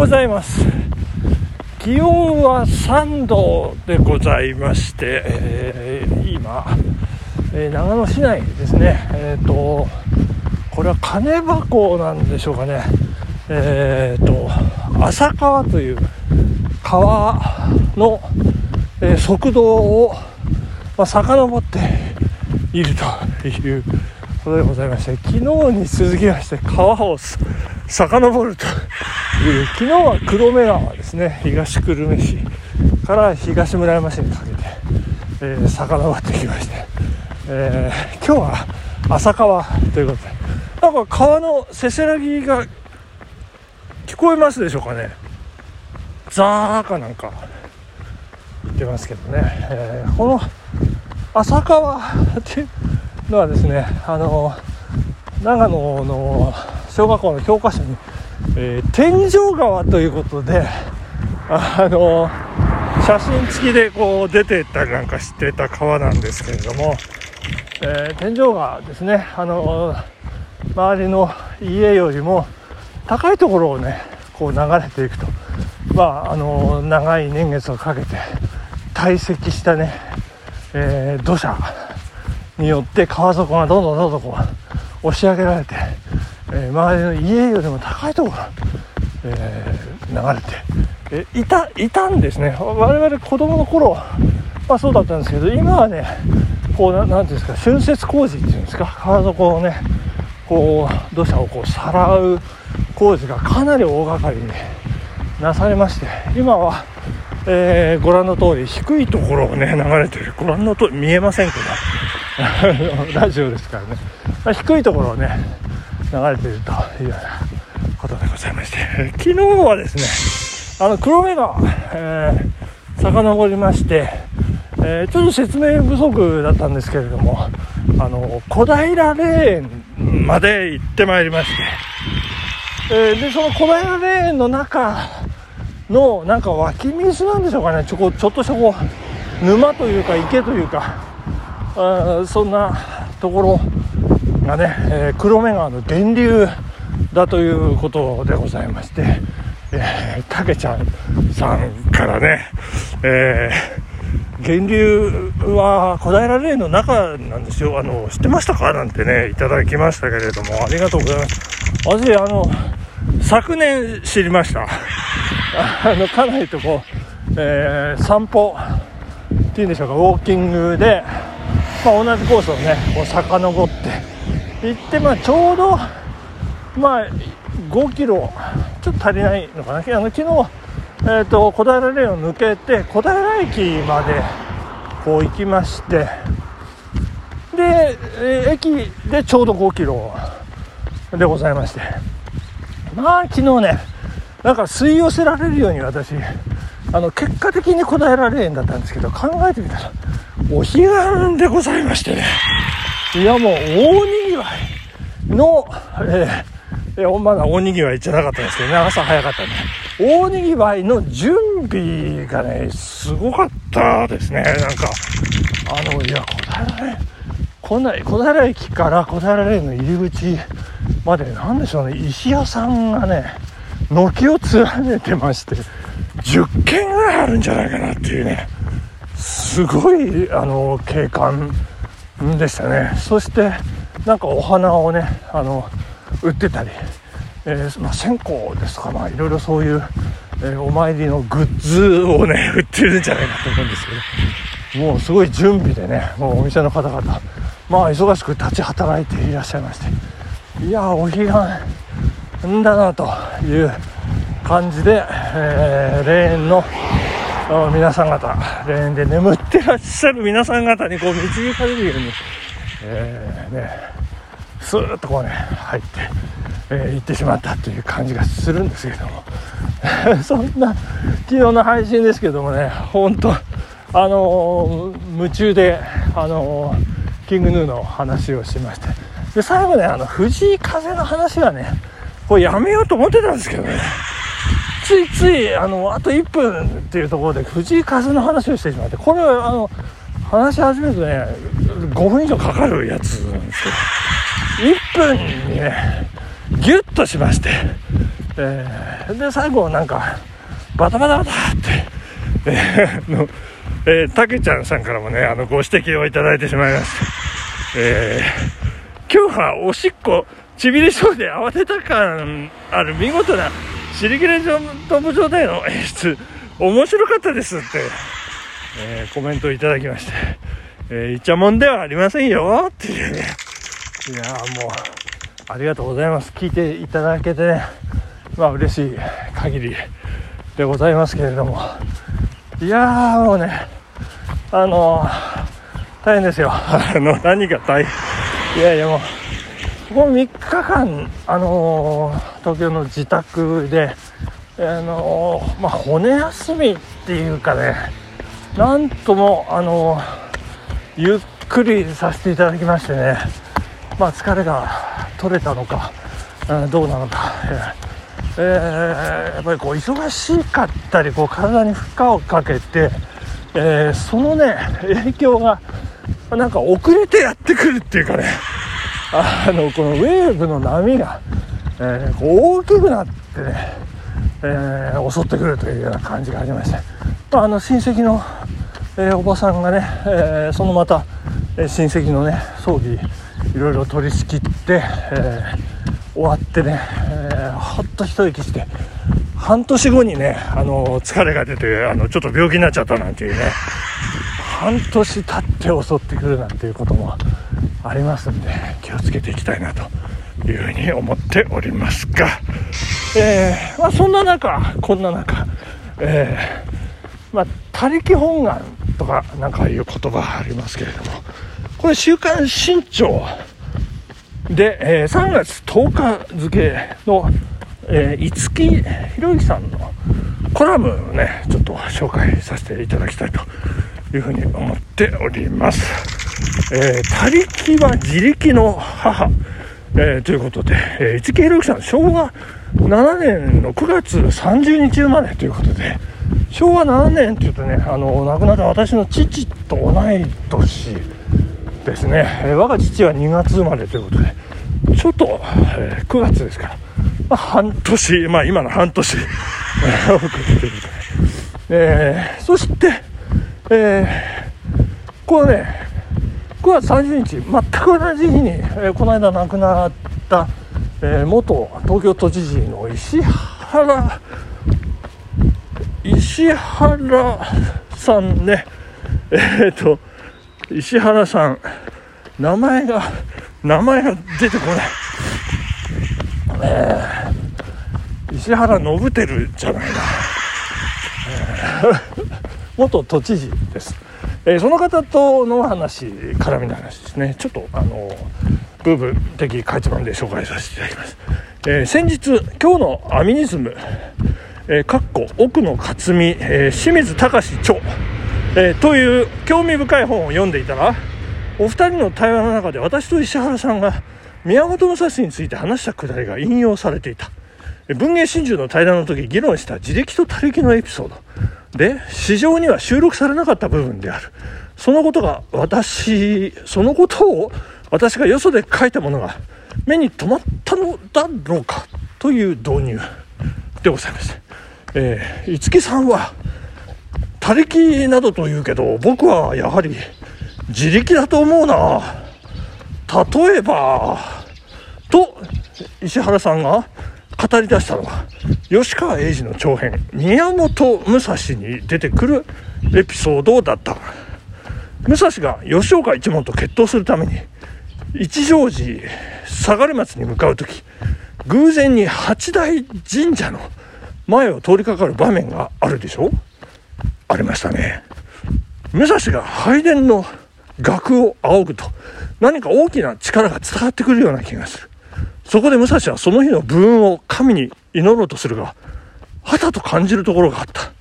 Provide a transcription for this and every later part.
ございます。気温は3度でございまして、えー、今、えー、長野市内ですね。えっ、ー、とこれは金箱なんでしょうかね。えっ、と浅川という川の、え速道を、まあ、遡っているということでございまして昨日に続きまして川を遡るという昨日は黒目川ですね東久留米市から東村山市にかけて、えー、遡ってきまして、えー、今日は浅川ということでなんか川のせせらぎが聞こえますでしょうかね。ザーかなんか言ってますけどね、えー、この浅川っていうのはですねあの長野の小学校の教科書に、えー、天井川ということであの写真付きでこう出てったりなんかしてた川なんですけれども、えー、天井川ですね。あの周りの家よりも高いところをねこう流れていくと。まああの長い年月をかけて堆積したね、え、土砂によって川底がどんどんどんどんこう押し上げられて、えー、周りの家よりも高いところ、えー、流れて、えいたいたんですね。我々子供の頃まあそうだったんですけど今はねこうななんていうんですか浚渫工事っていうんですか川底をねこう土砂をこうさらう工事がかなり大掛かりになされまして今はえー、ご覧の通り低いところをね流れてる。ご覧の通り見えませんけど ラジオですからね、まあ、低いところをね流れているというようなことでございまして。昨日はですねあの黒目が、えー、遡りまして、えー、ちょっと説明不足だったんですけれどもあの小平霊園まで行ってまいりまして、えー、でその小平霊園の中のなんか湧き水なんでしょうかね。ちょこちょっとしたこう沼というか池というかあそんなところがね、えー、黒目川の源流だということでございまして、えー、たけちゃんさんからね、えー、源流は小平霊の中なんですよ。あの知ってましたか？なんてねいただきましたけれどもありがとうございます。私あの昨年知りました。あのかなりとこう、えー、散歩っていうんでしょうかウォーキングで、まあ、同じコースをねこう遡って行って、まあ、ちょうど、まあ、5キロちょっと足りないのかな。あの昨日、えーと、小平レーンを抜けて小平駅までこう行きまして。で、えー、駅でちょうど5キロでございまして。まあ昨日ねなんか吸い寄せられるように私あの結果的に小平霊園だったんですけど考えてみたらお彼岸でございましてね。いやもう大にぎわい。の、えー、まだ大にぎわいじゃなかったんですけどね。朝早かったんで。大にぎわいの準備がねすごかったですね。なんかあのいや小平霊こな小平駅から小平霊園の入り口まで何でしょうね。石屋さんがね軒を連ねてまして10軒ぐらいあるんじゃないかなっていうね。すごいあの景観でしたね。そしてなんかお花をねあの売ってたり、えー、まあ、線香ですかまあいろいろそういう、えー、お参りのグッズをね 売ってるんじゃないかと思うんですけど。もうすごい準備でねもうお店の方々まあ忙しく立ち働いていらっしゃいまして。いやお彼岸んだなという感じで、えー、霊園の皆さん方霊園で眠ってらっしゃる皆さん方にこう導かれるように、えー、ねスーッとこうね入って、えー、行ってしまったという感じがするんですけどもそんな昨日の配信ですけどもね本当あのー、夢中であのー、キングヌーの話をしましてで最後ねあの藤井風の話はねこれやめようと思ってたんですけどねついついあのあと1分っていうところで藤井風の話をしてしまってこれはあの話し始めるとね5分以上かかるやつなんですけど1分にねギュッとしまして、えー、で最後なんかバタバタバタって、えー、のえー、たけちゃんさんからもねあのご指摘をいただいてしまいました、えー、今日はおしっこちびれそうで慌てた感ある見事な尻切れトム状態の 演出面白かったですって、えー、コメントいただきまして、えー、いちゃもんではありませんよっていうね。いやもうありがとうございます。聞いていただけてねまあ嬉しい限りでございますけれども。いやーもうねあのー、大変ですよ。あの何が大変？いやいやもうここ3日間あのー、東京の自宅であのー、まあ骨休みっていうかねなんともあのゆっくりさせていただきましてねまあ疲れが取れたのか、うん、どうなのか、えー、やっぱりこう忙しかったりこう体に負荷をかけて、えー、そのね影響がなんか遅れてやってくるっていうかね。あのこのウェーブの波が、えー、大きくなってね、えー、襲ってくるというような感じがありまして、まあ、あの親戚の、えー、おばさんがね、えー、そのまた、え親戚のね葬儀いろいろ取り仕切って、えー、終わってね、えー、ほっと一息して半年後にね、あの疲れが出てあのちょっと病気になっちゃったなんていうね半年経って襲ってくるなんていうこともありますんで気をつけていきたいなというふうに思っておりますが、えー、まあ、そんな中こんな中、えー、まあ、他力本願とかなんかいう言葉ありますけれどもこれ週刊新潮で、えー、3月10日付の、え、五木ひろゆきさんのコラムをねちょっと紹介させていただきたいというふうに思っております。えー、他力は自力の母、えー、ということで、えー、五木ひろゆきさん昭和7年の9月30日生まれということで昭和7年っていうとねあの亡くなった私の父と同い年ですね、えー、我が父は2月生まれということで、ちょっと、えー、9月ですから、まあ、半年、まあ今の半年、遅れてるとね。えー、そして、えー、このね、9月30日、全く同じ日に、えー、この間亡くなった、えー、元東京都知事の石原、石原さんね、えっ、と、石原さん名前が名前が出てこない、えー、石原信輝じゃないな、えー、元都知事です、えー、その方との話絡みの話ですね。ちょっとあの部分的かいつまんで紹介させていただきます、えー、先日今日のアミニズムえー、かっこ奥野克美、えー、清水隆著えー、という興味深い本を読んでいたらお二人の対話の中で私と石原さんが宮本武蔵について話したくだりが引用されていた。文藝真珠の対談の時議論した自力と他力のエピソード。で市場には収録されなかった部分である。そのことが私そのことを私がよそで書いたものが目に留まったのだろうかという導入でございます、えー、五木さんは他力などと言うけど僕はやはり自力だと思うな。例えばと石原さんが語り出したのは吉川英治の長編宮本武蔵に出てくるエピソードだった。武蔵が吉岡一門と決闘するために一乗寺下が松に向かう時偶然に八大神社の前を通りかかる場面があるでしょ？ありましたね。武蔵が拝殿の額を仰ぐと何か大きな力が伝わってくるような気がする。そこで武蔵はその日の武運を神に祈ろうとするがはたと感じるところがあった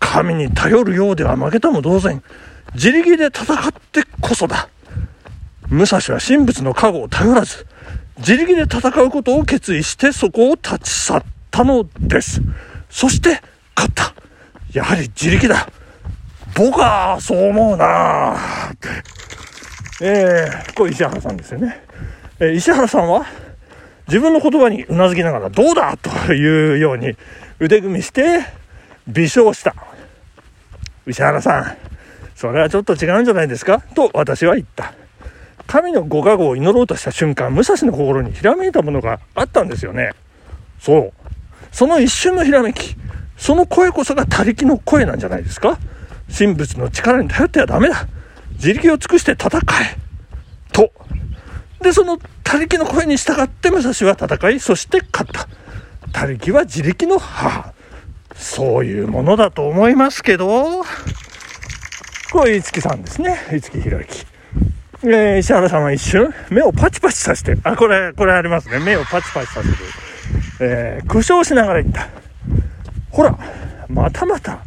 神に頼るようでは負けたも同然自力で戦ってこそだ武蔵は神仏の加護を頼らず自力で戦うことを決意してそこを立ち去ったのですそして勝ったやはり自力だ。僕はそう思うなって。えー、これ石原さんですよね。え、石原さんは、自分の言葉にうなずきながら、どうだ？というように腕組みして微笑した。石原さん、それはちょっと違うんじゃないですか？と私は言った。神のご加護を祈ろうとした瞬間、武蔵の心にひらめいたものがあったんですよね。そう。その一瞬のひらめき、その声こそが他力の声なんじゃないですか？神仏の力に頼ってはダメだ。自力を尽くして戦え。と。で、その他力の声に従って武蔵は戦い、そして勝った。他力は自力の母。そういうものだと思いますけど、これ、五木さんですね。五木ひろゆき。えー、石原さんは一瞬、目をパチパチさせて、あ、これ、これありますね。目をパチパチさせる。えー、苦笑しながら言った。ほら、またまた、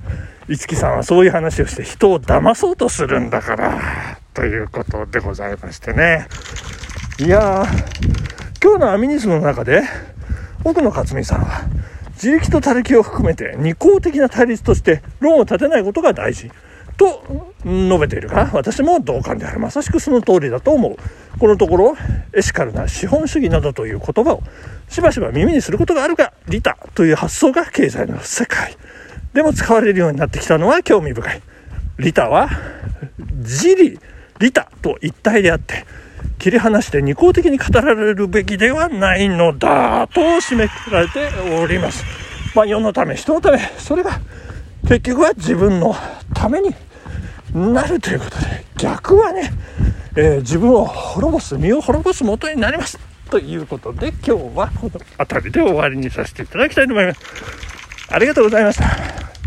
五木さんはそういう話をして人を騙そうとするんだから、ということでございましてね。いやー、今日のアミニスの中で、奥野克美さんは、自力と他力を含めて二項的な対立として論を立てないことが大事。と述べているが、私も同感である。まさしくその通りだと思う。このところ、エシカルな資本主義などという言葉をしばしば耳にすることがあるが、利他という発想が経済の世界でも使われるようになってきたのは興味深い。利他は、自利、利他と一体であって、切り離して二項的に語られるべきではないのだと締めくくられております。まあ、世のため、人のため、それが結局は自分のためになるということで逆はね、えー、自分を滅ぼす身を滅ぼす元になりますということで今日はこの辺りで終わりにさせていただきたいと思います。ありがとうございました。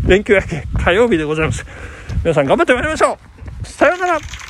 連休明け火曜日でございます。皆さん頑張ってまいりましょう。さようなら。